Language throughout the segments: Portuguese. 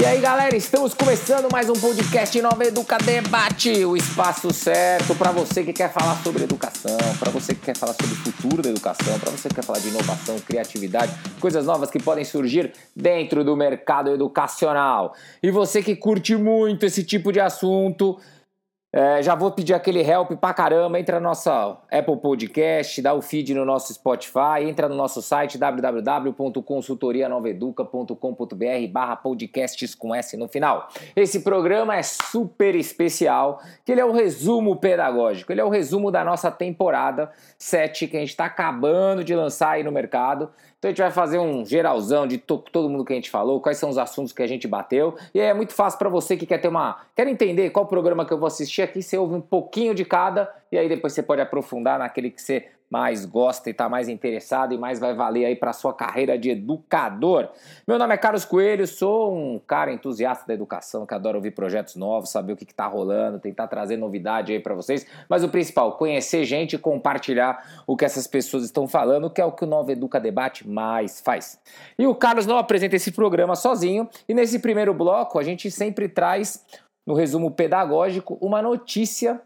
E aí, galera, estamos começando mais um podcast Nova Educa Debate, o espaço certo para você que quer falar sobre educação, para você que quer falar sobre o futuro da educação, para você que quer falar de inovação, criatividade, coisas novas que podem surgir dentro do mercado educacional. E você que curte muito esse tipo de assunto, é, já vou pedir aquele help pra caramba. Entra no nosso Apple Podcast, dá o feed no nosso Spotify, entra no nosso site www.consultorianoveduca.com.br barra podcasts com S no final. Esse programa é super especial, que ele é o resumo pedagógico, ele é o resumo da nossa temporada 7 que a gente está acabando de lançar aí no mercado. Então a gente vai fazer um geralzão de to todo mundo que a gente falou, quais são os assuntos que a gente bateu. E aí é muito fácil para você que quer ter uma. Quer entender qual programa que eu vou assistir aqui, você ouve um pouquinho de cada, e aí depois você pode aprofundar naquele que você mais gosta e está mais interessado e mais vai valer aí para sua carreira de educador. Meu nome é Carlos Coelho, sou um cara entusiasta da educação que adora ouvir projetos novos, saber o que está rolando, tentar trazer novidade aí para vocês. Mas o principal, conhecer gente e compartilhar o que essas pessoas estão falando, que é o que o Nova Educa Debate mais faz. E o Carlos não apresenta esse programa sozinho, e nesse primeiro bloco a gente sempre traz no resumo pedagógico uma notícia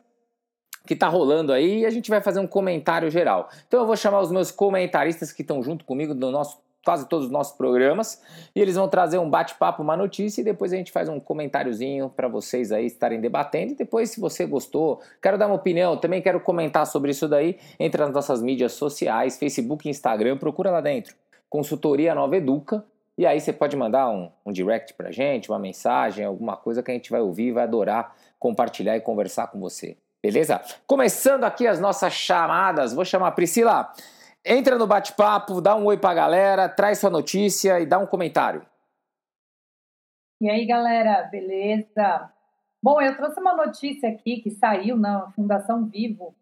que está rolando aí e a gente vai fazer um comentário geral. Então eu vou chamar os meus comentaristas que estão junto comigo no nosso quase todos os nossos programas e eles vão trazer um bate-papo, uma notícia e depois a gente faz um comentáriozinho para vocês aí estarem debatendo e depois se você gostou, quero dar uma opinião, também quero comentar sobre isso daí, entra nas nossas mídias sociais, Facebook Instagram, procura lá dentro, Consultoria Nova Educa e aí você pode mandar um, um direct pra gente, uma mensagem, alguma coisa que a gente vai ouvir vai adorar compartilhar e conversar com você. Beleza? Começando aqui as nossas chamadas, vou chamar a Priscila. Entra no bate-papo, dá um oi pra galera, traz sua notícia e dá um comentário. E aí, galera, beleza? Bom, eu trouxe uma notícia aqui que saiu na Fundação Vivo.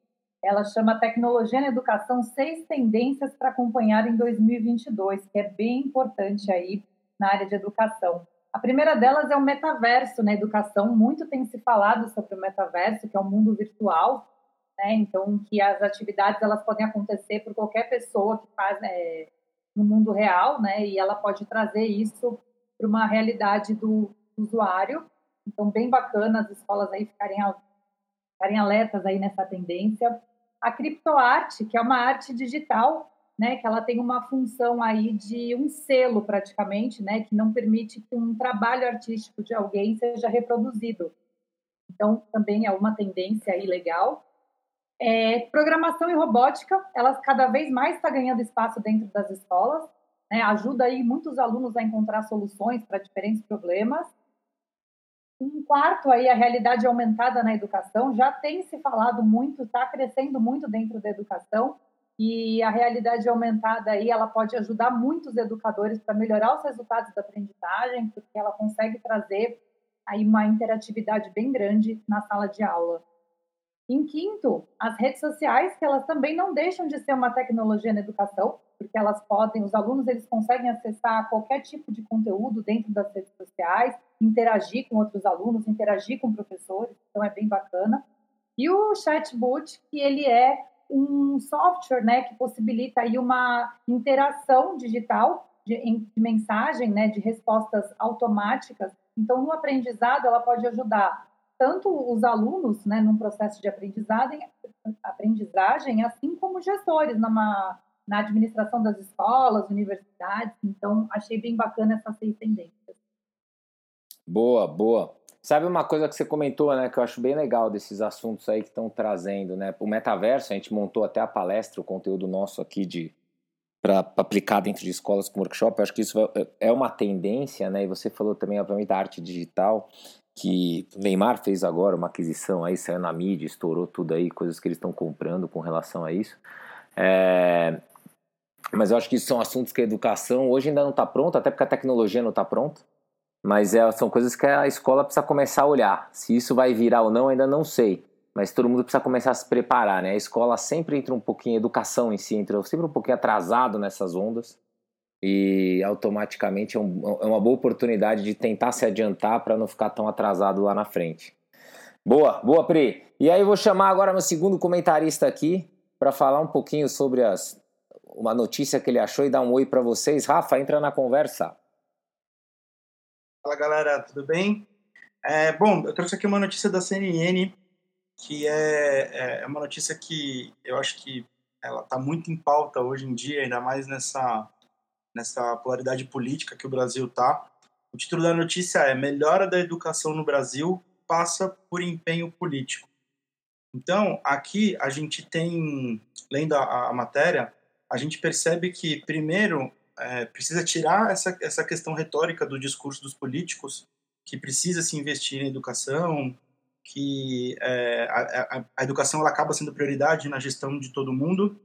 Ela chama Tecnologia na Educação: Seis Tendências para Acompanhar em 2022, que é bem importante aí na área de educação. A primeira delas é o metaverso na educação. Muito tem se falado sobre o metaverso, que é um mundo virtual, né? Então, que as atividades elas podem acontecer por qualquer pessoa que faz é, no mundo real, né? E ela pode trazer isso para uma realidade do usuário. Então, bem bacana as escolas aí ficarem, ficarem alertas aí nessa tendência. A criptoarte, que é uma arte digital né, que ela tem uma função aí de um selo praticamente, né, que não permite que um trabalho artístico de alguém seja reproduzido. Então, também é uma tendência aí legal. É, programação e robótica, ela cada vez mais está ganhando espaço dentro das escolas, né, ajuda aí muitos alunos a encontrar soluções para diferentes problemas. Um quarto aí, a realidade aumentada na educação, já tem se falado muito, está crescendo muito dentro da educação, e a realidade aumentada aí ela pode ajudar muitos educadores para melhorar os resultados da aprendizagem, porque ela consegue trazer aí uma interatividade bem grande na sala de aula. Em quinto, as redes sociais, que elas também não deixam de ser uma tecnologia na educação, porque elas podem, os alunos eles conseguem acessar qualquer tipo de conteúdo dentro das redes sociais, interagir com outros alunos, interagir com professores, então é bem bacana. E o chatbot, que ele é um software né, que possibilita aí uma interação digital de, de mensagem, né, de respostas automáticas. Então, no aprendizado, ela pode ajudar tanto os alunos né, num processo de aprendizagem, aprendizagem assim como gestores numa, na administração das escolas, universidades. Então, achei bem bacana essas seis tendências. Boa, boa. Sabe uma coisa que você comentou, né, que eu acho bem legal desses assuntos aí que estão trazendo, né? O metaverso, a gente montou até a palestra, o conteúdo nosso aqui de para aplicar dentro de escolas com workshop. Eu acho que isso é, é uma tendência, né? E você falou também, obviamente, da arte digital, que Neymar fez agora uma aquisição aí, saiu na mídia, estourou tudo aí, coisas que eles estão comprando com relação a isso. É... Mas eu acho que isso são assuntos que a educação hoje ainda não está pronta, até porque a tecnologia não está pronta. Mas é, são coisas que a escola precisa começar a olhar. Se isso vai virar ou não, ainda não sei. Mas todo mundo precisa começar a se preparar, né? A escola sempre entra um pouquinho, a educação em si entra sempre um pouquinho atrasado nessas ondas. E automaticamente é, um, é uma boa oportunidade de tentar se adiantar para não ficar tão atrasado lá na frente. Boa, boa, Pri. E aí vou chamar agora meu segundo comentarista aqui para falar um pouquinho sobre as, uma notícia que ele achou e dar um oi para vocês. Rafa, entra na conversa. Fala galera, tudo bem? É, bom, eu trouxe aqui uma notícia da CNN que é, é, é uma notícia que eu acho que ela está muito em pauta hoje em dia, ainda mais nessa, nessa polaridade política que o Brasil está. O título da notícia é Melhora da Educação no Brasil passa por empenho político. Então, aqui a gente tem, lendo a, a matéria, a gente percebe que, primeiro, é, precisa tirar essa, essa questão retórica do discurso dos políticos, que precisa se investir em educação, que é, a, a, educação ela acaba sendo prioridade na gestão de todo mundo,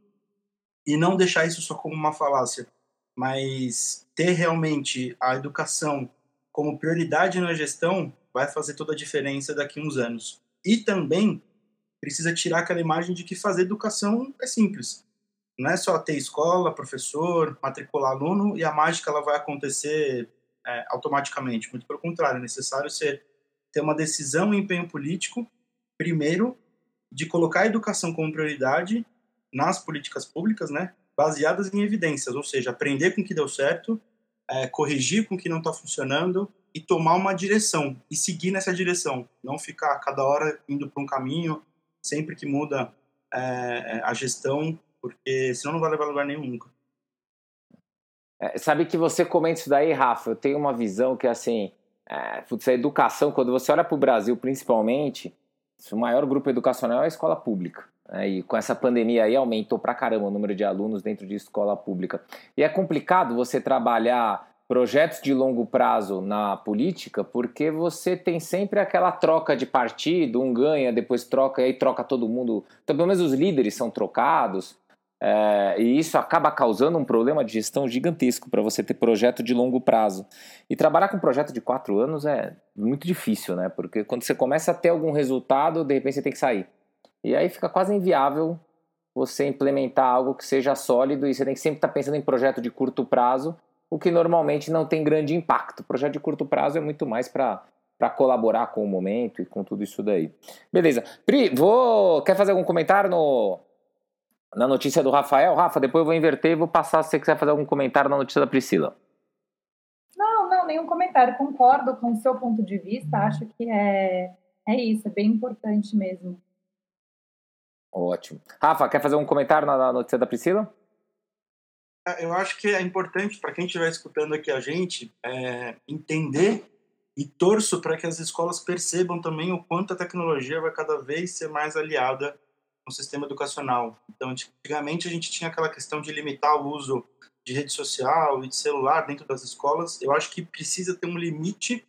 e não deixar isso só como uma falácia, mas ter realmente a educação como prioridade na gestão vai fazer toda a diferença daqui a uns anos. E também precisa tirar aquela imagem de que fazer educação é simples. Não é só ter escola, professor, matricular aluno e a mágica ela vai acontecer é, automaticamente. Muito pelo contrário, é necessário ser, ter uma decisão e empenho político, primeiro, de colocar a educação como prioridade nas políticas públicas, né, baseadas em evidências, ou seja, aprender com o que deu certo, é, corrigir com o que não está funcionando e tomar uma direção e seguir nessa direção, não ficar cada hora indo para um caminho sempre que muda é, a gestão, porque senão não vai levar a lugar nenhum nunca. É, sabe que você comenta isso daí, Rafa? Eu tenho uma visão que, assim, é, putz, a educação, quando você olha para o Brasil, principalmente, o maior grupo educacional é a escola pública. Né? E com essa pandemia aí aumentou pra caramba o número de alunos dentro de escola pública. E é complicado você trabalhar projetos de longo prazo na política, porque você tem sempre aquela troca de partido, um ganha, depois troca, e aí troca todo mundo. Então, pelo menos os líderes são trocados, é, e isso acaba causando um problema de gestão gigantesco para você ter projeto de longo prazo. E trabalhar com projeto de quatro anos é muito difícil, né? Porque quando você começa a ter algum resultado, de repente você tem que sair. E aí fica quase inviável você implementar algo que seja sólido e você tem que sempre estar tá pensando em projeto de curto prazo o que normalmente não tem grande impacto. Projeto de curto prazo é muito mais para para colaborar com o momento e com tudo isso daí. Beleza. Pri, vou. Quer fazer algum comentário no, na notícia do Rafael? Rafa, depois eu vou inverter e vou passar se você quiser fazer algum comentário na notícia da Priscila. Não, não, nenhum comentário. Concordo com o seu ponto de vista. Acho que é, é isso, é bem importante mesmo. Ótimo. Rafa, quer fazer um comentário na notícia da Priscila? eu acho que é importante para quem estiver escutando aqui a gente é, entender e torço para que as escolas percebam também o quanto a tecnologia vai cada vez ser mais aliada no sistema educacional. Então, antigamente a gente tinha aquela questão de limitar o uso de rede social e de celular dentro das escolas. Eu acho que precisa ter um limite,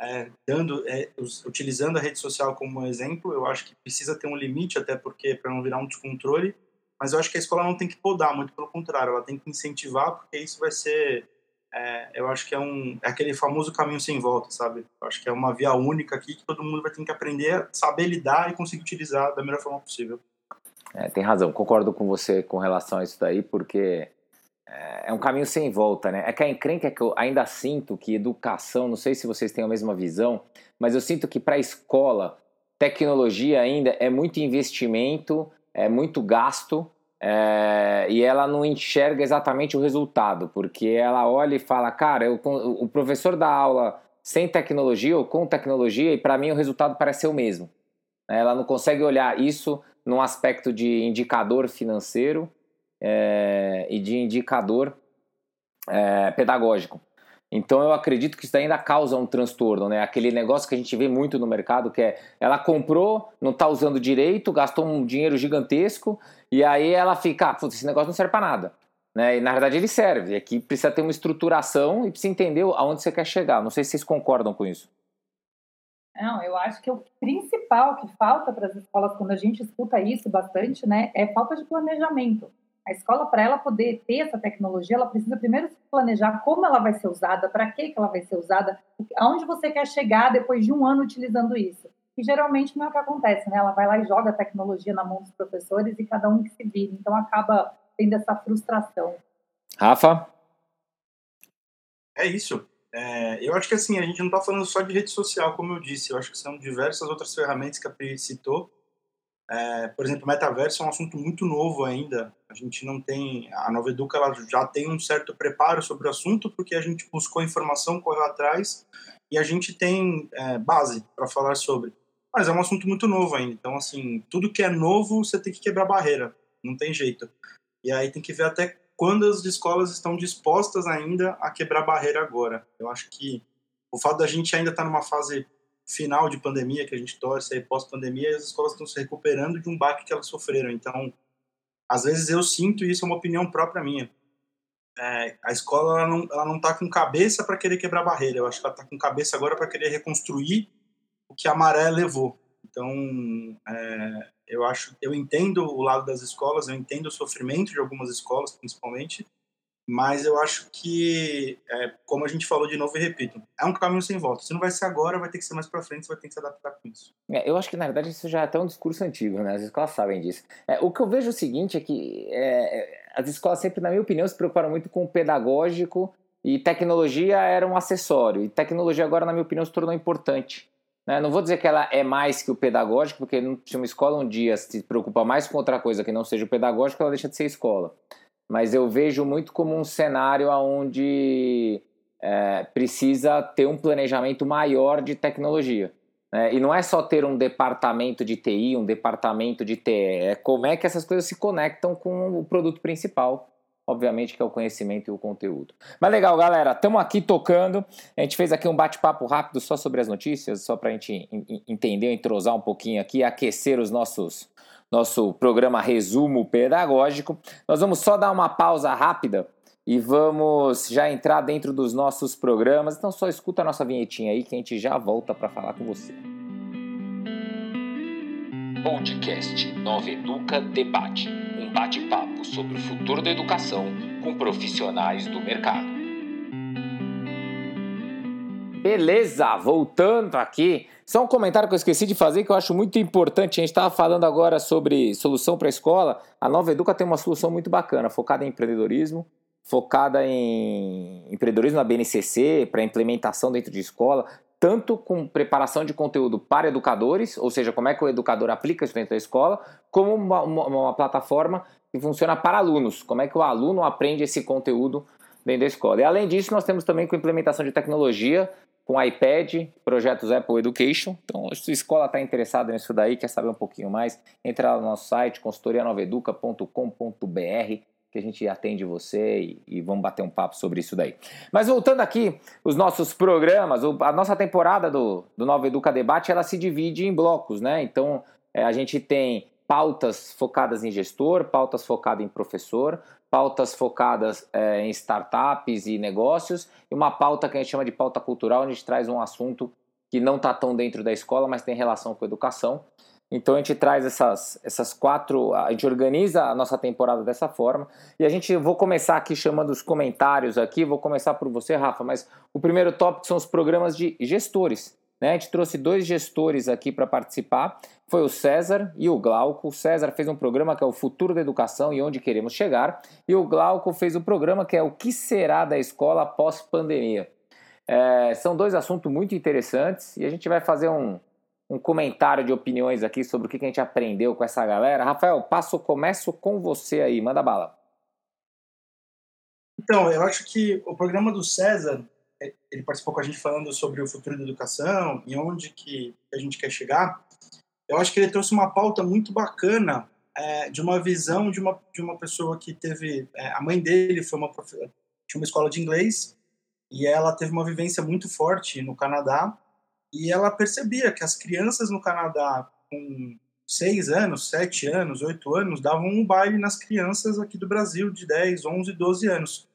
é, dando, é, utilizando a rede social como exemplo. Eu acho que precisa ter um limite, até porque para não virar um descontrole mas eu acho que a escola não tem que podar, muito pelo contrário, ela tem que incentivar, porque isso vai ser, é, eu acho que é, um, é aquele famoso caminho sem volta, sabe? Eu acho que é uma via única aqui que todo mundo vai ter que aprender a saber lidar e conseguir utilizar da melhor forma possível. É, tem razão, concordo com você com relação a isso daí, porque é, é um caminho sem volta, né? É que a encrenca é que eu ainda sinto que educação, não sei se vocês têm a mesma visão, mas eu sinto que para a escola, tecnologia ainda é muito investimento, é muito gasto é, e ela não enxerga exatamente o resultado, porque ela olha e fala, cara, eu, o professor dá aula sem tecnologia ou com tecnologia e para mim o resultado parece ser o mesmo. Ela não consegue olhar isso num aspecto de indicador financeiro é, e de indicador é, pedagógico. Então eu acredito que isso ainda causa um transtorno, né? Aquele negócio que a gente vê muito no mercado que é ela comprou, não está usando direito, gastou um dinheiro gigantesco e aí ela fica, ah, esse negócio não serve para nada. Né? E na verdade ele serve. Aqui precisa ter uma estruturação e precisa entender aonde você quer chegar. Não sei se vocês concordam com isso. Não, eu acho que o principal que falta para as escolas quando a gente escuta isso bastante, né, é falta de planejamento. A escola, para ela poder ter essa tecnologia, ela precisa primeiro se planejar como ela vai ser usada, para que, que ela vai ser usada, aonde você quer chegar depois de um ano utilizando isso. E geralmente não é o que acontece, né? Ela vai lá e joga a tecnologia na mão dos professores e cada um que se vira. Então acaba tendo essa frustração. Rafa? É isso. É, eu acho que assim, a gente não está falando só de rede social, como eu disse. Eu acho que são diversas outras ferramentas que a Pri citou é, por exemplo, metaverso é um assunto muito novo ainda. A gente não tem. A Nova Educa ela já tem um certo preparo sobre o assunto, porque a gente buscou informação, correu atrás e a gente tem é, base para falar sobre. Mas é um assunto muito novo ainda. Então, assim, tudo que é novo, você tem que quebrar barreira. Não tem jeito. E aí tem que ver até quando as escolas estão dispostas ainda a quebrar barreira agora. Eu acho que o fato da gente ainda estar tá numa fase final de pandemia, que a gente torce aí pós-pandemia, as escolas estão se recuperando de um baque que elas sofreram. Então, às vezes eu sinto isso, é uma opinião própria minha. É, a escola ela não, ela não tá com cabeça para querer quebrar barreira. Eu acho que ela está com cabeça agora para querer reconstruir o que a maré levou. Então, é, eu acho, eu entendo o lado das escolas, eu entendo o sofrimento de algumas escolas, principalmente, mas eu acho que, é, como a gente falou de novo e repito, é um caminho sem volta. Se não vai ser agora, vai ter que ser mais para frente, você vai ter que se adaptar com isso. É, eu acho que, na verdade, isso já é até um discurso antigo, né? As escolas sabem disso. É, o que eu vejo é o seguinte, é que é, as escolas sempre, na minha opinião, se preocuparam muito com o pedagógico e tecnologia era um acessório. E tecnologia agora, na minha opinião, se tornou importante. Né? Não vou dizer que ela é mais que o pedagógico, porque se uma escola um dia se preocupa mais com outra coisa que não seja o pedagógico, ela deixa de ser escola. Mas eu vejo muito como um cenário onde é, precisa ter um planejamento maior de tecnologia. Né? E não é só ter um departamento de TI, um departamento de TE, é como é que essas coisas se conectam com o produto principal obviamente que é o conhecimento e o conteúdo. Mas legal, galera, estamos aqui tocando. A gente fez aqui um bate-papo rápido só sobre as notícias, só para a gente entender, entrosar um pouquinho aqui, aquecer os nossos nosso programa resumo pedagógico. Nós vamos só dar uma pausa rápida e vamos já entrar dentro dos nossos programas. Então só escuta a nossa vinhetinha aí que a gente já volta para falar com você. Podcast Nova Educa Debate bate-papo sobre o futuro da educação com profissionais do mercado. Beleza, voltando aqui. Só um comentário que eu esqueci de fazer que eu acho muito importante. A gente estava falando agora sobre solução para a escola. A Nova Educa tem uma solução muito bacana, focada em empreendedorismo, focada em empreendedorismo na BNCC, para implementação dentro de escola, tanto com preparação de conteúdo para educadores, ou seja, como é que o educador aplica isso dentro da escola, como uma, uma, uma, plataforma que funciona para alunos, como é que o aluno aprende esse conteúdo dentro da escola. E além disso, nós temos também com implementação de tecnologia, com iPad, projetos Apple Education. Então, se a escola está interessada nisso daí, quer saber um pouquinho mais, entra lá no nosso site, consultorianoveduca.com.br que a gente atende você e, e, vamos bater um papo sobre isso daí. Mas voltando aqui, os nossos programas, a nossa temporada do, do Nova Educa Debate, ela se divide em blocos, né? Então, é, a gente tem pautas focadas em gestor, pautas focadas em professor, pautas focadas é, em startups e negócios, e uma pauta que a gente chama de pauta cultural, onde a gente traz um assunto que não está tão dentro da escola, mas tem relação com educação. Então a gente traz essas, essas quatro, a gente organiza a nossa temporada dessa forma. E a gente vou começar aqui chamando os comentários aqui, vou começar por você, Rafa, mas o primeiro tópico são os programas de gestores. Né? A gente trouxe dois gestores aqui para participar, foi o César e o Glauco. O César fez um programa que é o Futuro da Educação e Onde Queremos Chegar, e o Glauco fez um programa que é o Que Será da Escola Pós-Pandemia. É, são dois assuntos muito interessantes e a gente vai fazer um, um comentário de opiniões aqui sobre o que a gente aprendeu com essa galera. Rafael, passo, começo com você aí, manda bala. Então, eu acho que o programa do César, é, ele participou com a gente falando sobre o futuro da educação e onde que a gente quer chegar. Eu acho que ele trouxe uma pauta muito bacana é, de uma visão de uma, de uma pessoa que teve... É, a mãe dele foi uma tinha uma escola de inglês e ela teve uma vivência muito forte no Canadá e ela percebia que as crianças no Canadá com seis anos, sete anos, oito anos, davam um baile nas crianças aqui do Brasil de 10, 11, 12 anos.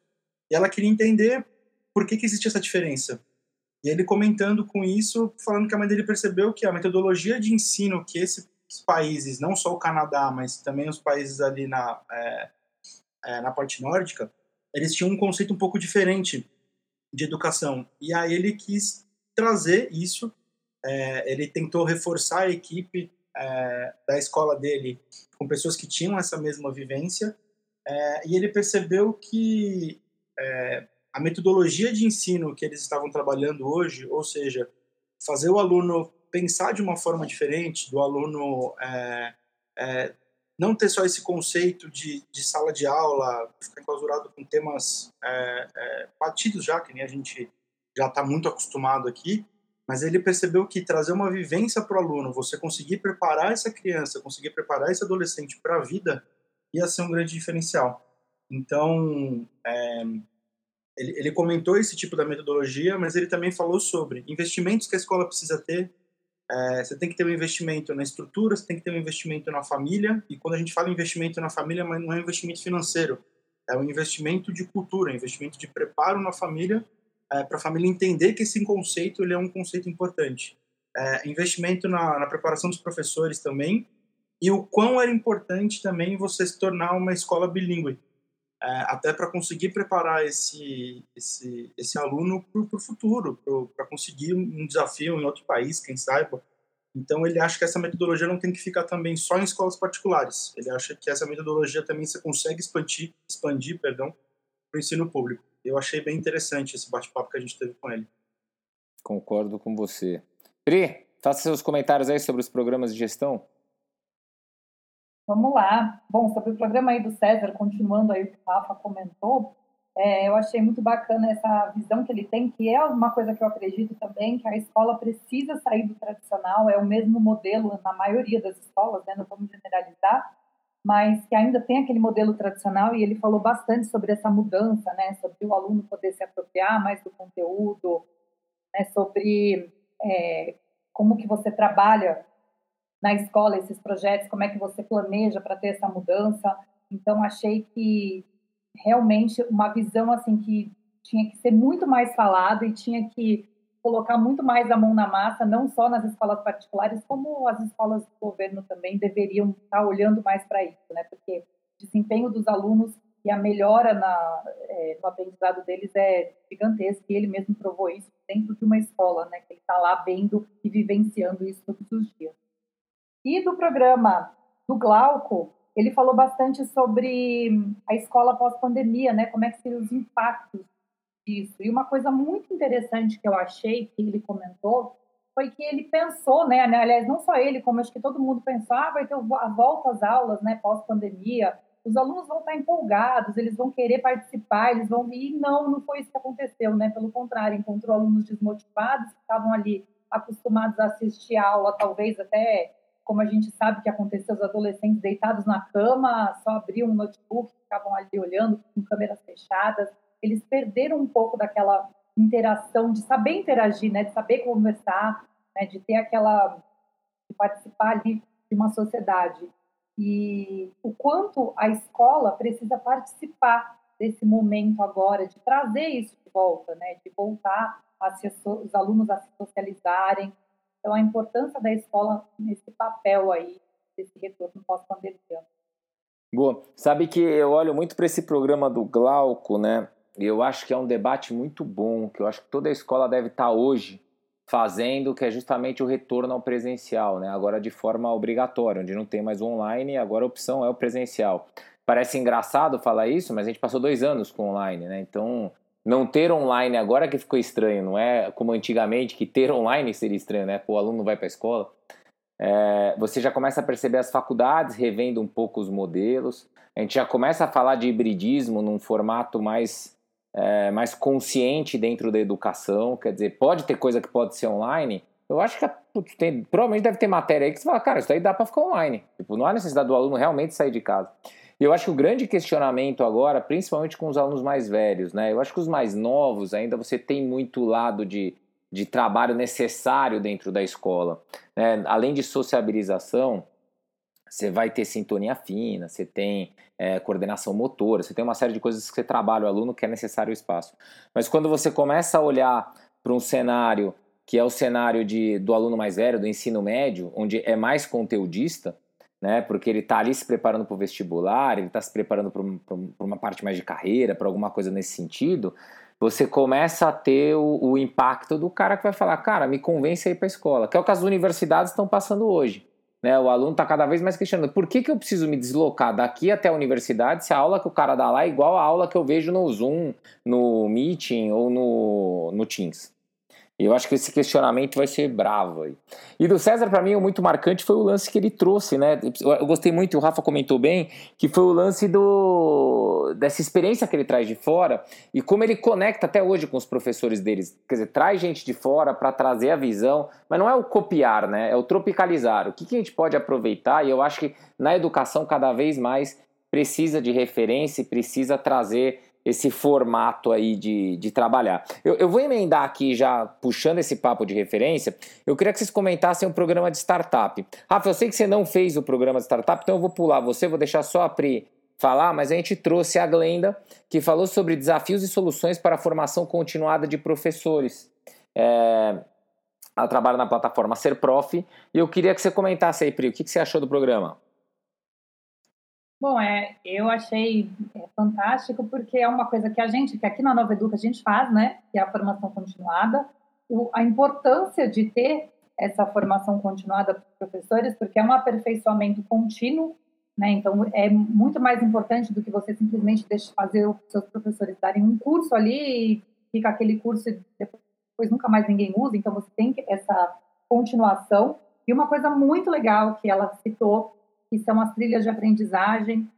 E ela queria entender por que, que existia essa diferença. E ele comentando com isso, falando que a mãe dele percebeu que a metodologia de ensino que esses países, não só o Canadá, mas também os países ali na, é, é, na parte nórdica, eles tinham um conceito um pouco diferente de educação. E aí ele quis trazer isso. É, ele tentou reforçar a equipe é, da escola dele com pessoas que tinham essa mesma vivência é, e ele percebeu que é, a metodologia de ensino que eles estavam trabalhando hoje, ou seja, fazer o aluno pensar de uma forma diferente, do aluno é, é, não ter só esse conceito de, de, sala de aula, ficar enclausurado com temas batidos já, que nem a gente já está muito acostumado aqui, mas ele percebeu que trazer uma vivência para o aluno, você conseguir preparar essa criança, conseguir preparar esse adolescente para a vida, ia ser um grande diferencial. Então, é, ele, ele comentou esse tipo da metodologia, mas ele também falou sobre investimentos que a escola precisa ter. É, você tem que ter um investimento na estrutura, você tem que ter um investimento na família, e quando a gente fala investimento na família, não é um investimento financeiro, é um investimento de cultura, investimento de preparo na família, é, para a família entender que esse conceito ele é um conceito importante. É, investimento na, na preparação dos professores também, e o quão era importante também você se tornar uma escola bilíngue é, até para conseguir preparar esse, esse, esse aluno para o futuro, para conseguir um desafio em outro país, quem saiba. Então, ele acha que essa metodologia não tem que ficar também só em escolas particulares. Ele acha que essa metodologia também você consegue expandir, expandir perdão, para o ensino público. Eu achei bem interessante esse bate-papo que a gente teve com ele. Concordo com você. Pri, faça seus comentários aí sobre os programas de gestão. Vamos lá. Bom, sobre o programa aí do César, continuando aí o que o Rafa comentou, é, eu achei muito bacana essa visão que ele tem, que é uma coisa que eu acredito também, que a escola precisa sair do tradicional, é o mesmo modelo na maioria das escolas, né, não vamos generalizar, mas que ainda tem aquele modelo tradicional, e ele falou bastante sobre essa mudança, né, sobre o aluno poder se apropriar mais do conteúdo, né, sobre é, como que você trabalha na escola esses projetos, como é que você planeja para ter essa mudança. Então achei que realmente uma visão assim que tinha que ser muito mais falado e tinha que colocar muito mais a mão na massa, não só nas escolas particulares, como as escolas do governo também deveriam estar olhando mais para isso, né? Porque o desempenho dos alunos e a melhora na, é, no aprendizado deles é gigantesca e ele mesmo provou isso dentro de uma escola, né? Que ele está lá vendo e vivenciando isso todos os dias. E do programa do Glauco, ele falou bastante sobre a escola pós-pandemia, né? Como é que seriam os impactos disso. E uma coisa muito interessante que eu achei que ele comentou foi que ele pensou, né? Aliás, não só ele, como acho que todo mundo pensou, ah, vai ter a volta às aulas, né? Pós-pandemia. Os alunos vão estar empolgados, eles vão querer participar, eles vão. E não, não foi isso que aconteceu, né? Pelo contrário, encontrou alunos desmotivados que estavam ali acostumados a assistir a aula, talvez até como a gente sabe que aconteceu, os adolescentes deitados na cama, só abriam um notebook, ficavam ali olhando com câmeras fechadas. Eles perderam um pouco daquela interação, de saber interagir, né, de saber conversar, né, de ter aquela de participar ali de uma sociedade. E o quanto a escola precisa participar desse momento agora, de trazer isso de volta, né, de voltar se, os alunos a se socializarem, então, a importância da escola nesse papel aí, desse retorno pós-pandemia. Boa. Sabe que eu olho muito para esse programa do Glauco, né? E eu acho que é um debate muito bom, que eu acho que toda a escola deve estar tá hoje fazendo, que é justamente o retorno ao presencial, né? Agora de forma obrigatória, onde não tem mais online, agora a opção é o presencial. Parece engraçado falar isso, mas a gente passou dois anos com online, né? Então não ter online agora que ficou estranho, não é como antigamente que ter online seria estranho, né? o aluno não vai para a escola. É, você já começa a perceber as faculdades revendo um pouco os modelos. A gente já começa a falar de hibridismo num formato mais, é, mais consciente dentro da educação. Quer dizer, pode ter coisa que pode ser online. Eu acho que putz, tem, provavelmente deve ter matéria aí que você fala, cara, isso aí dá para ficar online. Tipo, não há necessidade do aluno realmente sair de casa. E eu acho que o grande questionamento agora, principalmente com os alunos mais velhos, né? Eu acho que os mais novos ainda você tem muito lado de, de trabalho necessário dentro da escola. Né? Além de sociabilização, você vai ter sintonia fina, você tem é, coordenação motora, você tem uma série de coisas que você trabalha o aluno que é necessário o espaço. Mas quando você começa a olhar para um cenário que é o cenário de, do aluno mais velho, do ensino médio, onde é mais conteudista, né? Porque ele está ali se preparando para o vestibular, ele está se preparando para uma parte mais de carreira, para alguma coisa nesse sentido. Você começa a ter o, o, impacto do cara que vai falar, cara, me convence a ir para a escola, que é o que as universidades estão passando hoje. Né? O aluno está cada vez mais questionando por que, que eu preciso me deslocar daqui até a universidade se a aula que o cara dá lá é igual a aula que eu vejo no Zoom, no Meeting ou no, no Teams. Eu acho que esse questionamento vai ser bravo aí. E do César, para mim, o muito marcante foi o lance que ele trouxe, né? Eu gostei muito, o Rafa comentou bem, que foi o lance do dessa experiência que ele traz de fora e como ele conecta até hoje com os professores deles. Quer dizer, traz gente de fora para trazer a visão, mas não é o copiar, né? É o tropicalizar. O que, que a gente pode aproveitar? E eu acho que na educação, cada vez mais, precisa de referência e precisa trazer esse formato aí de, de trabalhar. Eu, eu, vou emendar aqui já, puxando esse papo de referência, eu queria que vocês comentassem o um programa de startup. Rafa, eu sei que você não fez o programa de startup, então eu vou pular você, vou deixar só a Pri falar, mas a gente trouxe a Glenda, que falou sobre desafios e soluções para a formação continuada de professores. É, ela trabalha na plataforma Ser Prof, e eu queria que você comentasse aí, Pri, o que, que você achou do programa? Bom, é, eu achei é, fantástico porque é uma coisa que a gente, que aqui na Nova Educa a gente faz, né? Que é a formação continuada. O, a importância de ter essa formação continuada para os professores, porque é um aperfeiçoamento contínuo, né? Então é muito mais importante do que você simplesmente deixar fazer os seus professores darem um curso ali e fica aquele curso e depois nunca mais ninguém usa. Então você tem essa continuação. E uma coisa muito legal que ela citou que são as trilhas de aprendizagem.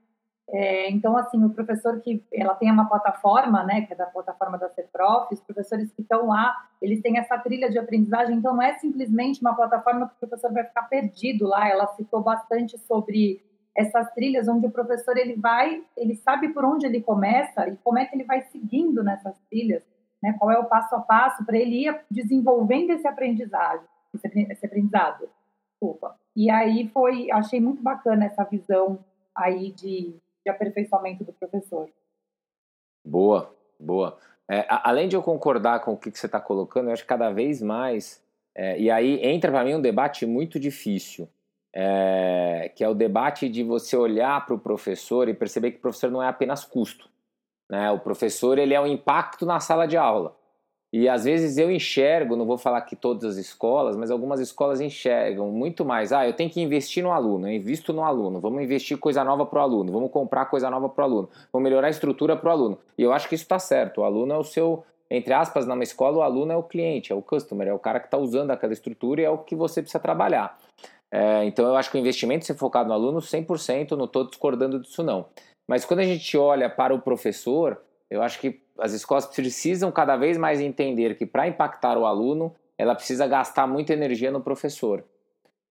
É, então, assim, o professor que ela tem uma plataforma, né, que é da plataforma da CEPROF, os professores que estão lá, eles têm essa trilha de aprendizagem, então não é simplesmente uma plataforma que o professor vai ficar perdido lá, ela citou bastante sobre essas trilhas onde o professor ele vai, ele sabe por onde ele começa e como é que ele vai seguindo nessas trilhas, né, qual é o passo a passo para ele ir desenvolvendo esse esse aprendizado. Desculpa. E aí foi, achei muito bacana essa visão aí de, de aperfeiçoamento do professor. Boa, boa. É, além de eu concordar com o que, que você está colocando, eu acho que cada vez mais. É, e aí entra para mim um debate muito difícil, é, que é o debate de você olhar para o professor e perceber que o professor não é apenas custo. Né? O professor ele é um impacto na sala de aula. E às vezes eu enxergo, não vou falar que todas as escolas, mas algumas escolas enxergam muito mais. Ah, eu tenho que investir no aluno, eu invisto no aluno, vamos investir coisa nova para o aluno, vamos comprar coisa nova para o aluno, vamos melhorar a estrutura para o aluno. E eu acho que isso está certo. O aluno é o seu, entre aspas, numa escola, o aluno é o cliente, é o customer, é o cara que está usando aquela estrutura e é o que você precisa trabalhar. É, então eu acho que o investimento ser focado no aluno 100%, não estou discordando disso não. Mas quando a gente olha para o professor, eu acho que as escolas precisam cada vez mais entender que para impactar o aluno, ela precisa gastar muita energia no professor.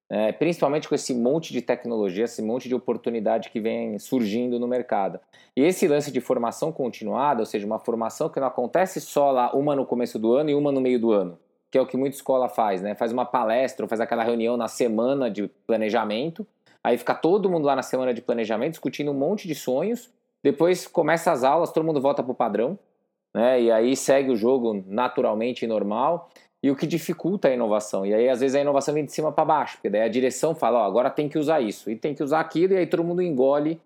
É, principalmente com esse monte de tecnologia, esse monte de oportunidade que vem surgindo no mercado. E esse lance de formação continuada, ou seja, uma formação que não acontece só lá uma no começo do ano e uma no meio do ano, que é o que muita escola faz, né? Faz uma palestra ou faz aquela reunião na semana de planejamento, aí fica todo mundo lá na semana de planejamento discutindo um monte de sonhos, depois começa as aulas, todo mundo volta para o padrão, né? E aí segue o jogo naturalmente e normal, e o que dificulta a inovação. E aí, às vezes, a inovação vem de cima para baixo, porque daí a direção fala, ó, agora tem que usar isso, e tem que usar aquilo, e aí todo mundo engole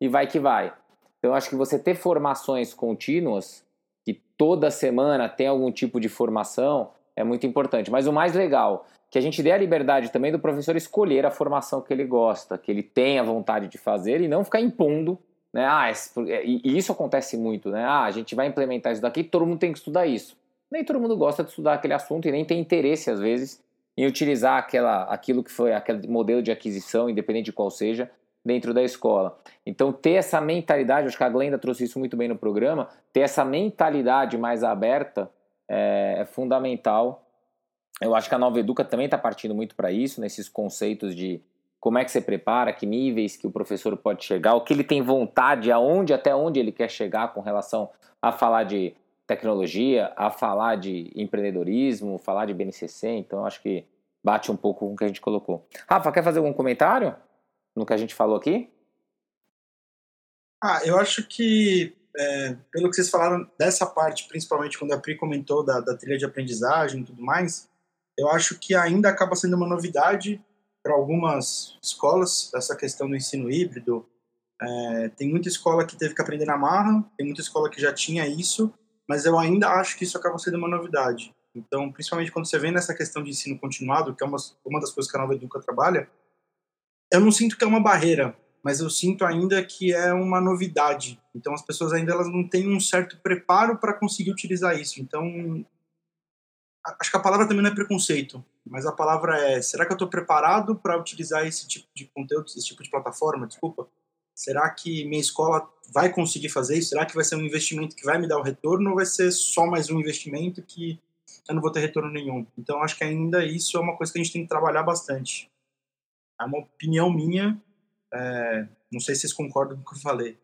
e vai que vai. Então, acho que você ter formações contínuas, que toda semana tem algum tipo de formação, é muito importante. Mas o mais legal, que a gente dê a liberdade também do professor escolher a formação que ele gosta, que ele tenha vontade de fazer e não ficar impondo né? Ah, e isso acontece muito, né? Ah, a gente vai implementar isso daqui, todo mundo tem que estudar isso. Nem todo mundo gosta de estudar aquele assunto e nem tem interesse, às vezes, em utilizar aquela, aquilo que foi aquele modelo de aquisição, independente de qual seja, dentro da escola. Então, ter essa mentalidade, acho que a Glenda trouxe isso muito bem no programa, ter essa mentalidade mais aberta é, é fundamental. Eu acho que a Nova Educa também está partindo muito para isso, nesses conceitos de como é que você prepara, que níveis que o professor pode chegar, o que ele tem vontade, aonde, até onde ele quer chegar com relação a falar de tecnologia, a falar de empreendedorismo, falar de BNCC, então acho que bate um pouco com o que a gente colocou. Rafa, quer fazer algum comentário no que a gente falou aqui? Ah, eu acho que, é, pelo que vocês falaram dessa parte, principalmente quando a Pri comentou da, da trilha de aprendizagem e tudo mais, eu acho que ainda acaba sendo uma novidade para algumas escolas essa questão do ensino híbrido. É, tem muita escola que teve que aprender na marra, tem muita escola que já tinha isso, mas eu ainda acho que isso acaba sendo uma novidade. Então, principalmente quando você vem nessa questão de ensino continuado, que é uma, uma das coisas que a Nova Educa trabalha, eu não sinto que é uma barreira, mas eu sinto ainda que é uma novidade. Então, as pessoas ainda elas não têm um certo preparo para conseguir utilizar isso. Então, acho que a palavra também não é preconceito, mas a palavra é: será que eu estou preparado para utilizar esse tipo de conteúdo, esse tipo de plataforma? Desculpa. Será que minha escola vai conseguir fazer isso? Será que vai ser um investimento que vai me dar o um retorno ou vai ser só mais um investimento que eu não vou ter retorno nenhum? Então, acho que ainda isso é uma coisa que a gente tem que trabalhar bastante. É uma opinião minha, é, não sei se vocês concordam com o que eu falei.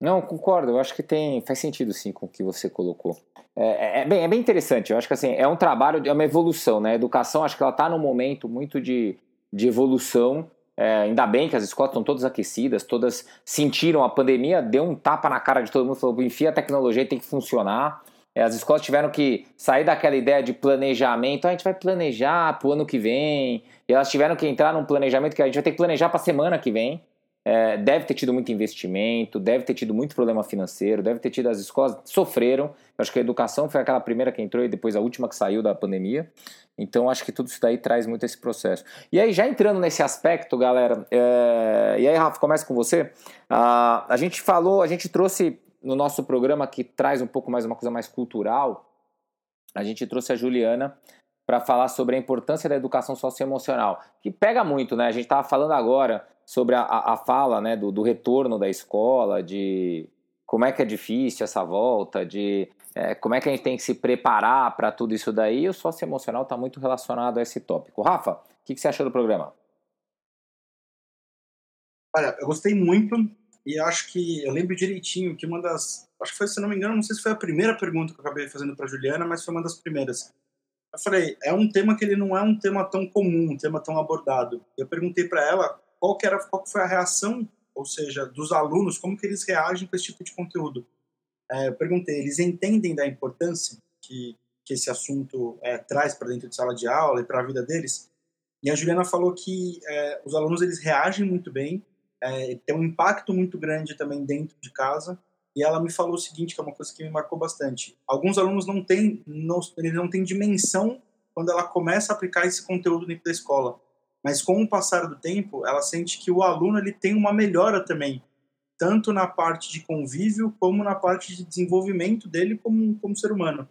Não, concordo. Eu acho que tem faz sentido sim com o que você colocou. É, é, é, bem, é bem interessante. Eu acho que assim é um trabalho, é uma evolução, né? A educação, acho que ela está num momento muito de, de evolução. É, ainda bem que as escolas estão todas aquecidas, todas sentiram a pandemia, deu um tapa na cara de todo mundo, falou: enfia a tecnologia tem que funcionar. É, as escolas tiveram que sair daquela ideia de planejamento, ah, a gente vai planejar para o ano que vem, e elas tiveram que entrar num planejamento que a gente vai ter que planejar para a semana que vem. É, deve ter tido muito investimento, deve ter tido muito problema financeiro, deve ter tido as escolas sofreram. Eu acho que a educação foi aquela primeira que entrou e depois a última que saiu da pandemia. Então acho que tudo isso daí traz muito esse processo. E aí, já entrando nesse aspecto, galera, é... e aí, Rafa, começa com você. Ah, a gente falou, a gente trouxe no nosso programa que traz um pouco mais uma coisa mais cultural. A gente trouxe a Juliana para falar sobre a importância da educação socioemocional, que pega muito, né? A gente estava falando agora sobre a, a fala né, do, do, retorno da escola, de como é que é difícil essa volta, de é, como é que a gente tem que se preparar para tudo isso daí, o socioemocional está muito relacionado a esse tópico. Rafa, o que, que você achou do programa? Olha, eu gostei muito e acho que eu lembro direitinho que uma das. Acho que foi, se não me engano, não sei se foi a primeira pergunta que eu acabei fazendo para Juliana, mas foi uma das primeiras. Eu falei, é um tema que ele não é um tema tão comum, um tema tão abordado. Eu perguntei para ela qual que era qual que foi a reação, ou seja, dos alunos, como que eles reagem com esse tipo de conteúdo. É, eu perguntei, eles entendem da importância que, que esse assunto é, traz para dentro de sala de aula e para a vida deles? E a Juliana falou que é, os alunos eles reagem muito bem, é, tem um impacto muito grande também dentro de casa. E ela me falou o seguinte, que é uma coisa que me marcou bastante. Alguns alunos não têm, não, eles não têm dimensão quando ela começa a aplicar esse conteúdo dentro da escola mas com o passar do tempo, ela sente que o aluno ele tem uma melhora também, tanto na parte de convívio como na parte de desenvolvimento dele como, como ser humano.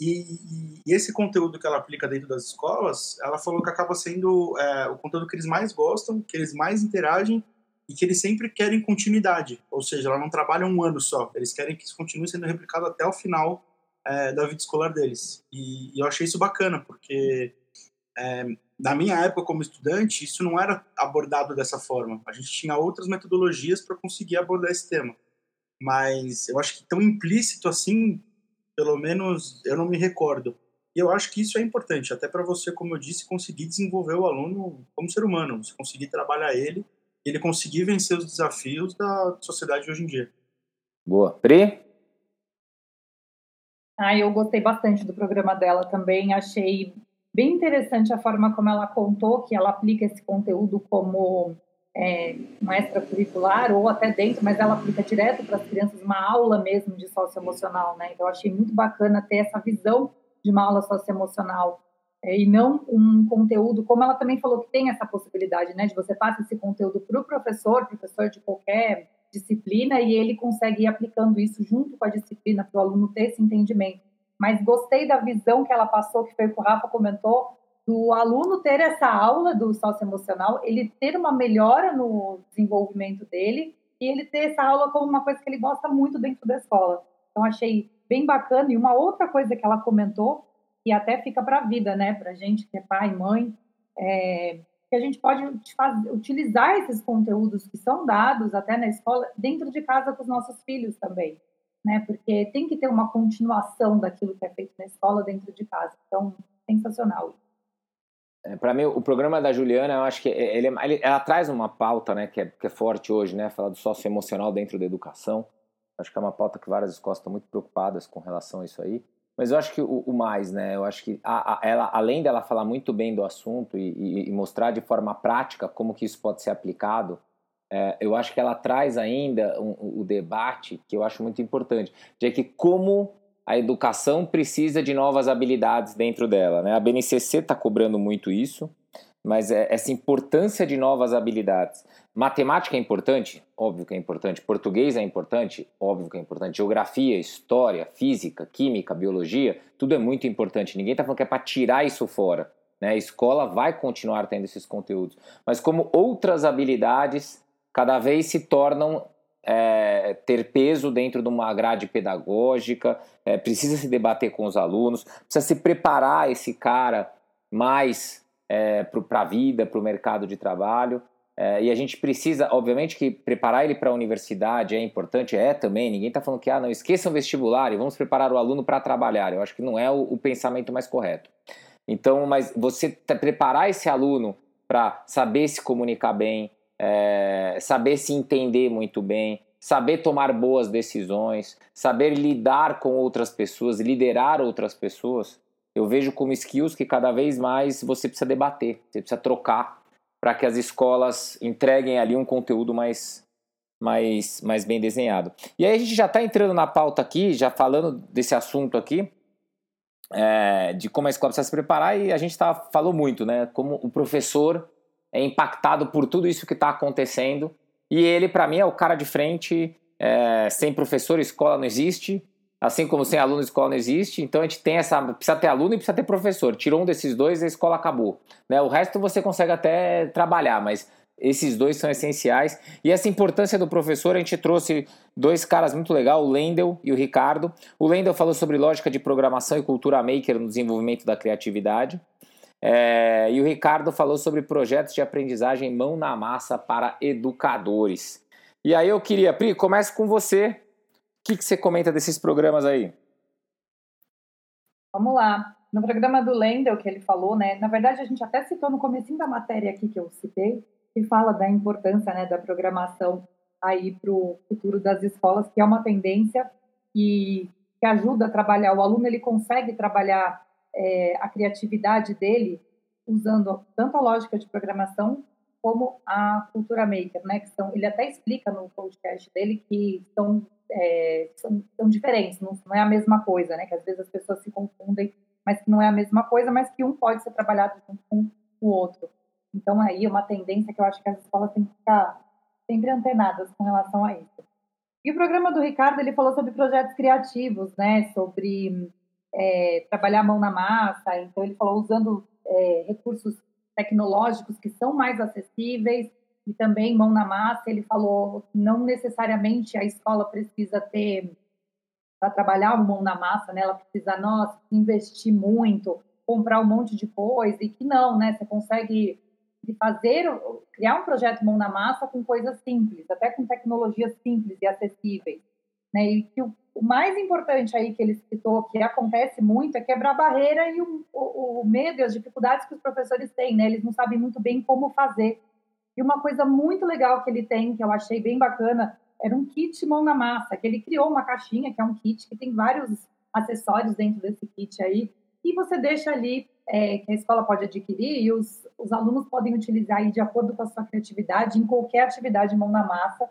E, e, esse conteúdo que ela aplica dentro das escolas, ela falou que acaba sendo é, o conteúdo que eles mais gostam, que eles mais interagem e que eles sempre querem continuidade. Ou seja, ela não trabalha um ano só, eles querem que isso continue sendo replicado até o final é, da vida escolar deles. E, e, eu achei isso bacana, porque é, na minha época como estudante, isso não era abordado dessa forma. A gente tinha outras metodologias para conseguir abordar esse tema. Mas eu acho que tão implícito assim, pelo menos eu não me recordo. E eu acho que isso é importante, até para você, como eu disse, conseguir desenvolver o aluno como ser humano, você conseguir trabalhar ele, ele conseguir vencer os desafios da sociedade de hoje em dia. Boa. Pri? Ah, eu gostei bastante do programa dela também, achei bem interessante a forma como ela contou que ela aplica esse conteúdo como é, uma extracurricular ou até dentro, mas ela aplica direto para as crianças uma aula mesmo de socioemocional, né? Então, eu achei muito bacana ter essa visão de uma aula socioemocional é, e não um conteúdo, como ela também falou que tem essa possibilidade, né? De você passar esse conteúdo para o professor, professor de qualquer disciplina, e ele consegue ir aplicando isso junto com a disciplina para o aluno ter esse entendimento mas gostei da visão que ela passou, que foi o que o Rafa comentou, do aluno ter essa aula do socioemocional, ele ter uma melhora no desenvolvimento dele e ele ter essa aula como uma coisa que ele gosta muito dentro da escola. Então, achei bem bacana. E uma outra coisa que ela comentou, e até fica para a vida, né, para gente que é pai, mãe, é, que a gente pode utilizar esses conteúdos que são dados até na escola dentro de casa com os nossos filhos também né? Porque tem que ter uma continuação daquilo que é feito na escola dentro de casa. Então, sensacional. É, para mim, o programa da Juliana, eu acho que ele, ele, ela traz uma pauta, né, que é, que é forte hoje, né, falar do socioemocional dentro da educação. Acho que é uma pauta que várias escolas estão muito preocupadas com relação a isso aí. Mas eu acho que o, o mais, né, eu acho que a, a, ela, além dela falar muito bem do assunto e, e, e mostrar de forma prática como que isso pode ser aplicado, é, eu acho que ela traz ainda o um, um debate que eu acho muito importante, de que como a educação precisa de novas habilidades dentro dela. Né? A BNCC está cobrando muito isso. mas é essa importância de novas habilidades. Matemática é importante? Óbvio que é importante. Português é importante? Óbvio que é importante. Geografia, história, física, química, biologia, tudo é muito importante. Ninguém está falando que é para tirar isso fora. Né? A escola vai continuar tendo esses conteúdos. Mas como outras habilidades cada vez se tornam é, ter peso dentro de uma grade pedagógica, é, precisa se debater com os alunos, precisa se preparar esse cara mais é, para a vida, para o mercado de trabalho. É, e a gente precisa, obviamente, que preparar ele para a universidade é importante, é também. Ninguém está falando que, ah, não, esqueçam o vestibular e vamos preparar o aluno para trabalhar. Eu acho que não é o, o pensamento mais correto. Então, mas você preparar esse aluno para saber se comunicar bem, é, saber se entender muito bem, saber tomar boas decisões, saber lidar com outras pessoas, liderar outras pessoas, eu vejo como skills que cada vez mais você precisa debater, você precisa trocar para que as escolas entreguem ali um conteúdo mais, mais, mais bem desenhado. E aí a gente já está entrando na pauta aqui, já falando desse assunto aqui, é, de como a escola precisa se preparar, e a gente tá, falou muito, né? Como o professor é impactado por tudo isso que está acontecendo, e ele, para mim, é o cara de frente. É, sem professor, escola não existe. Assim como sem aluno, escola não existe. Então a gente tem essa. Precisa ter aluno e precisa ter professor. Tirou um desses dois, a escola acabou. Né? O resto você consegue até trabalhar, mas esses dois são essenciais. E essa importância do professor, a gente trouxe dois caras muito legais, o Lendel e o Ricardo. O Lendel falou sobre lógica de programação e cultura maker no desenvolvimento da criatividade. É, e o Ricardo falou sobre projetos de aprendizagem mão na massa para educadores. E aí eu queria, Pri, comece com você que, que você comenta desses programas aí? Vamos lá. No programa do Lendel que ele falou, né? Na verdade, a gente até citou no começo da matéria aqui que eu citei, que fala da importância né, da programação aí para o futuro das escolas, que é uma tendência que, que ajuda a trabalhar. O aluno ele consegue trabalhar é, a criatividade dele usando tanto a lógica de programação como a cultura maker, né? Que são, ele até explica no podcast dele que são é, são, são, diferentes, não, não, é a mesma coisa, né? Que às vezes as pessoas se confundem, mas que não é a mesma coisa, mas que um pode ser trabalhado junto com o outro. Então aí é uma tendência que eu acho que as escolas têm que ficar sempre antenadas com relação a isso. E o programa do Ricardo ele falou sobre projetos criativos, né? Sobre é, trabalhar a mão na massa. Então ele falou usando é, recursos tecnológicos que são mais acessíveis e também mão na massa. Ele falou que não necessariamente a escola precisa ter para trabalhar o mão na massa, né? Ela precisa, nossa, investir muito, comprar um monte de coisa e que não, né? Você consegue fazer, criar um projeto mão na massa com coisas simples, até com tecnologias simples e acessíveis, né? E que o, o mais importante aí que ele citou, que acontece muito, é quebrar a barreira e o, o, o medo e as dificuldades que os professores têm, né? Eles não sabem muito bem como fazer. E uma coisa muito legal que ele tem, que eu achei bem bacana, era um kit mão na massa, que ele criou uma caixinha, que é um kit que tem vários acessórios dentro desse kit aí, e você deixa ali, é, que a escola pode adquirir, e os, os alunos podem utilizar aí de acordo com a sua criatividade, em qualquer atividade mão na massa,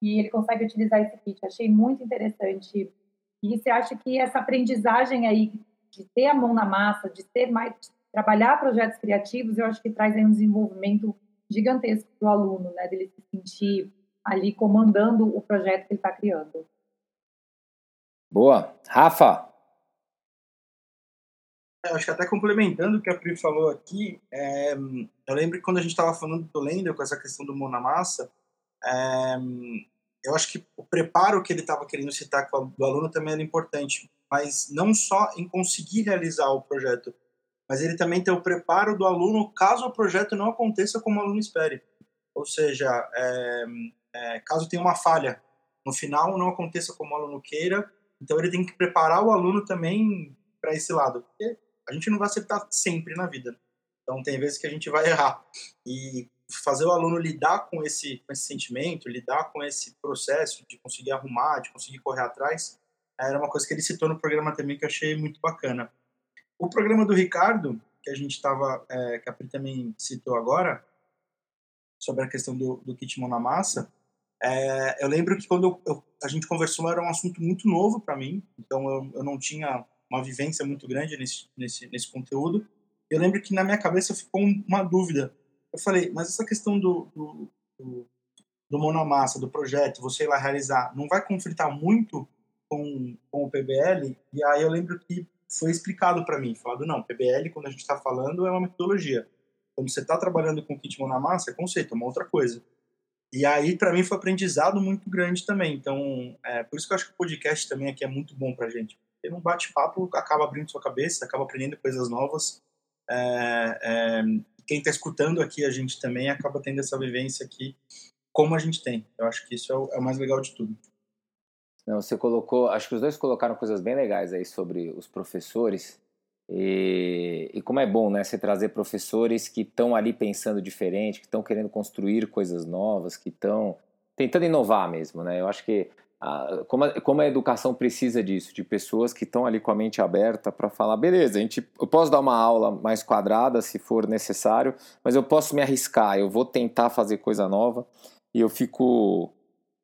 e ele consegue utilizar esse kit. Achei muito interessante. E você acha que essa aprendizagem aí de ter a mão na massa, de ter mais, de trabalhar projetos criativos, eu acho que traz aí um desenvolvimento gigantesco para o aluno, né? Dele se sentir ali comandando o projeto que ele está criando. Boa. Rafa? É, eu acho que até complementando o que a Pri falou aqui, é, eu lembro que quando a gente estava falando do Lender com essa questão do mão na massa, eu acho que o preparo que ele estava querendo citar do aluno também era importante, mas não só em conseguir realizar o projeto, mas ele também tem o preparo do aluno caso o projeto não aconteça como o aluno espere. Ou seja, é, é, caso tenha uma falha no final, não aconteça como o aluno queira, então ele tem que preparar o aluno também para esse lado, porque a gente não vai acertar sempre na vida. Então tem vezes que a gente vai errar. E fazer o aluno lidar com esse, com esse sentimento, lidar com esse processo de conseguir arrumar, de conseguir correr atrás, era uma coisa que ele citou no programa também que eu achei muito bacana. O programa do Ricardo, que a gente estava, é, que a Pri também citou agora, sobre a questão do, do kit mão na massa, é, eu lembro que quando eu, a gente conversou era um assunto muito novo para mim, então eu, eu, não tinha uma vivência muito grande nesse, nesse, nesse conteúdo. eu lembro que na minha cabeça ficou uma dúvida. Eu falei, mas essa questão do, do, do, do mão na massa, do projeto, você ir lá realizar, não vai conflitar muito com, com o PBL? E aí eu lembro que foi explicado para mim, falado, não, PBL, quando a gente está falando, é uma metodologia. Quando você está trabalhando com kit mão na massa, é conceito, é uma outra coisa. E aí, para mim, foi aprendizado muito grande também. Então, é, por isso que eu acho que o podcast também aqui é muito bom para gente. Porque um bate-papo acaba abrindo sua cabeça, acaba aprendendo coisas novas. É, é, quem está escutando aqui a gente também acaba tendo essa vivência aqui como a gente tem. Eu acho que isso é o, é o mais legal de tudo. Não, você colocou, acho que os dois colocaram coisas bem legais aí sobre os professores. E, e, como é bom, né, você trazer professores que estão ali pensando diferente, que estão querendo construir coisas novas, que estão tentando inovar mesmo, né? Eu acho que como, a, como a educação precisa disso, de pessoas que estão ali com a mente aberta para falar, beleza, a gente, eu posso dar uma aula mais quadrada se for necessário, mas eu posso me arriscar, eu vou tentar fazer coisa nova e eu fico,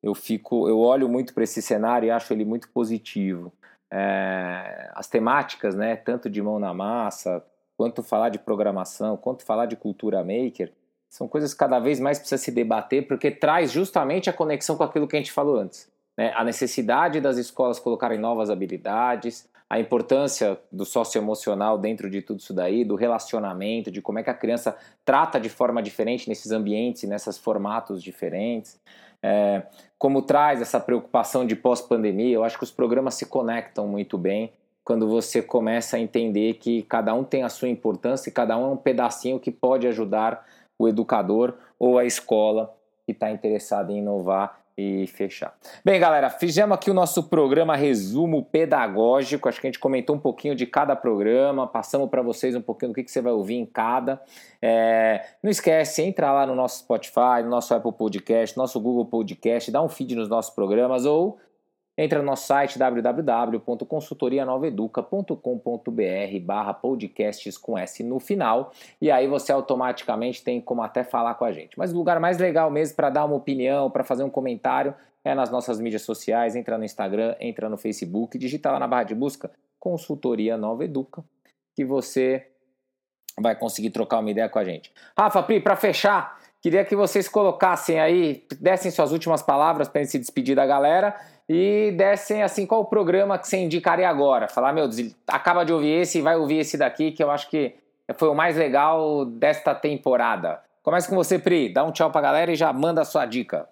eu fico, eu olho muito para esse cenário e acho ele muito positivo é, as temáticas, né, tanto de mão na massa, quanto falar de programação, quanto falar de cultura maker, são coisas que cada vez mais precisa se debater, porque traz justamente a conexão com aquilo que a gente falou antes. Né? A necessidade das escolas colocarem novas habilidades, a importância do socioemocional dentro de tudo isso daí, do relacionamento, de como é que a criança trata de forma diferente nesses ambientes, nesses formatos diferentes é, como traz essa preocupação de pós-pandemia, eu acho que os programas se conectam muito bem quando você começa a entender que cada um tem a sua importância e cada um é um pedacinho que pode ajudar o educador ou a escola que está interessado em inovar e fechar. Bem, galera, fizemos aqui o nosso programa resumo pedagógico. Acho que a gente comentou um pouquinho de cada programa, passamos para vocês um pouquinho do que, que você vai ouvir em cada. É, não esquece, entra lá no nosso Spotify, no nosso Apple Podcast, nosso Google Podcast, dá um feed nos nossos programas ou Entra no nosso site www.consultorianoveduca.com.br barra podcasts com S no final e aí você automaticamente tem como até falar com a gente. Mas o lugar mais legal mesmo para dar uma opinião, para fazer um comentário é nas nossas mídias sociais, entra no Instagram, entra no Facebook, digita lá na barra de busca Consultoria Nova Educa que você vai conseguir trocar uma ideia com a gente. Rafa, Pri, para fechar, queria que vocês colocassem aí, dessem suas últimas palavras para se despedir da galera e dessem assim qual o programa que você indicaria agora. Falar, meu, acaba de ouvir esse e vai ouvir esse daqui, que eu acho que foi o mais legal desta temporada. Começa com você, Pri. Dá um tchau pra galera e já manda a sua dica.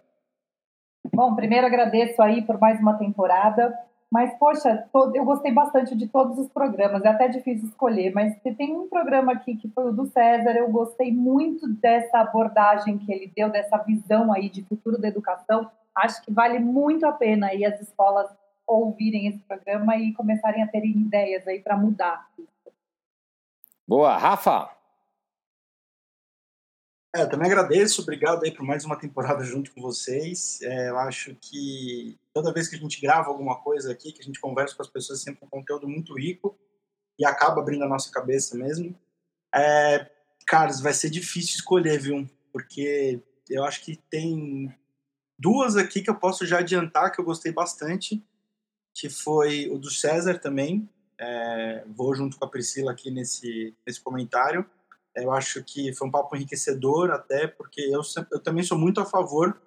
Bom, primeiro agradeço aí por mais uma temporada. Mas, poxa, todo, eu gostei bastante de todos os programas, é até difícil escolher, mas tem um programa aqui que foi o do César, eu gostei muito dessa abordagem que ele deu, dessa visão aí de futuro da educação acho que vale muito a pena aí as escolas ouvirem esse programa e começarem a terem ideias aí para mudar. Boa, Rafa. É, eu também agradeço, obrigado aí por mais uma temporada junto com vocês. É, eu acho que toda vez que a gente grava alguma coisa aqui, que a gente conversa com as pessoas, sempre um conteúdo muito rico e acaba abrindo a nossa cabeça mesmo. É, Carlos, vai ser difícil escolher, viu? Porque eu acho que tem duas aqui que eu posso já adiantar que eu gostei bastante, que foi o do César também. É, vou junto com a Priscila aqui nesse, nesse comentário. Eu acho que foi um papo enriquecedor, até porque eu, eu também sou muito a favor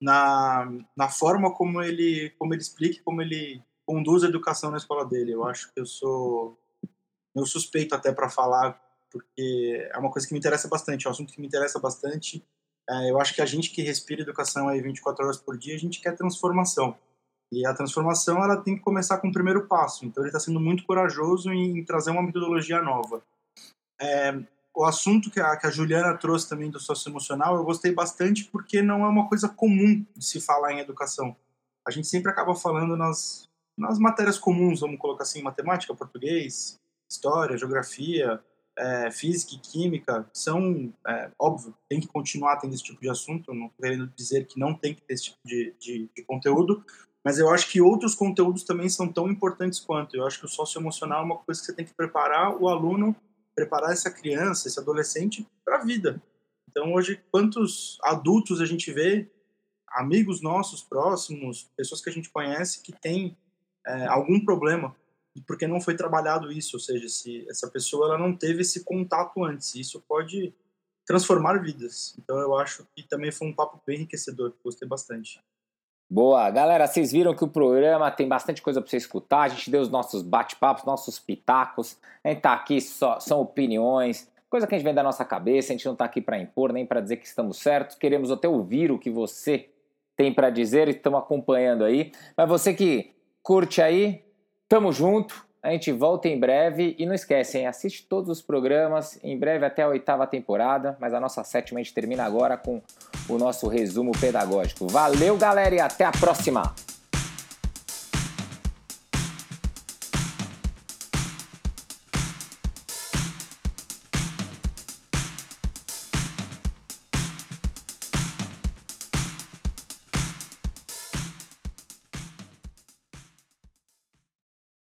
na, na forma como ele, como ele explica, como ele conduz a educação na escola dele. Eu acho que eu sou meu suspeito até para falar, porque é uma coisa que me interessa bastante, é um assunto que me interessa bastante é, eu acho que a gente que respira educação aí 24 horas por dia, a gente quer transformação. E a transformação ela tem que começar com o primeiro passo. Então ele está sendo muito corajoso em trazer uma metodologia nova. É, o assunto que a, que a, Juliana trouxe também do socioemocional, eu gostei bastante porque não é uma coisa comum de se falar em educação. A gente sempre acaba falando nas, nas matérias comuns, vamos colocar assim, matemática, português, história, geografia, é, física e química são, é, óbvio, tem que continuar tendo esse tipo de assunto, não estou querendo dizer que não tem que ter esse tipo de, de, de, conteúdo, mas eu acho que outros conteúdos também são tão importantes quanto. Eu acho que o socioemocional é uma coisa que você tem que preparar o aluno, preparar essa criança, esse adolescente para a vida. Então, hoje, quantos adultos a gente vê, amigos nossos próximos, pessoas que a gente conhece, que têm é, algum problema porque não foi trabalhado isso, ou seja, se essa pessoa ela não teve esse contato antes, isso pode transformar vidas. Então eu acho que também foi um papo bem enriquecedor, gostei bastante. Boa, galera, vocês viram que o programa tem bastante coisa para você escutar. A gente deu os nossos bate-papos, nossos pitacos. A gente tá aqui só são opiniões, coisa que a gente vem da nossa cabeça. A gente não tá aqui para impor nem para dizer que estamos certos. Queremos até ouvir o que você tem para dizer e estamos acompanhando aí. Mas você que curte aí, tamo junto. A gente volta em breve e não esquece, hein? Assiste todos os programas, em breve até a oitava temporada, mas a nossa sétima a gente termina agora com o nosso resumo pedagógico. Valeu, galera, e até a próxima!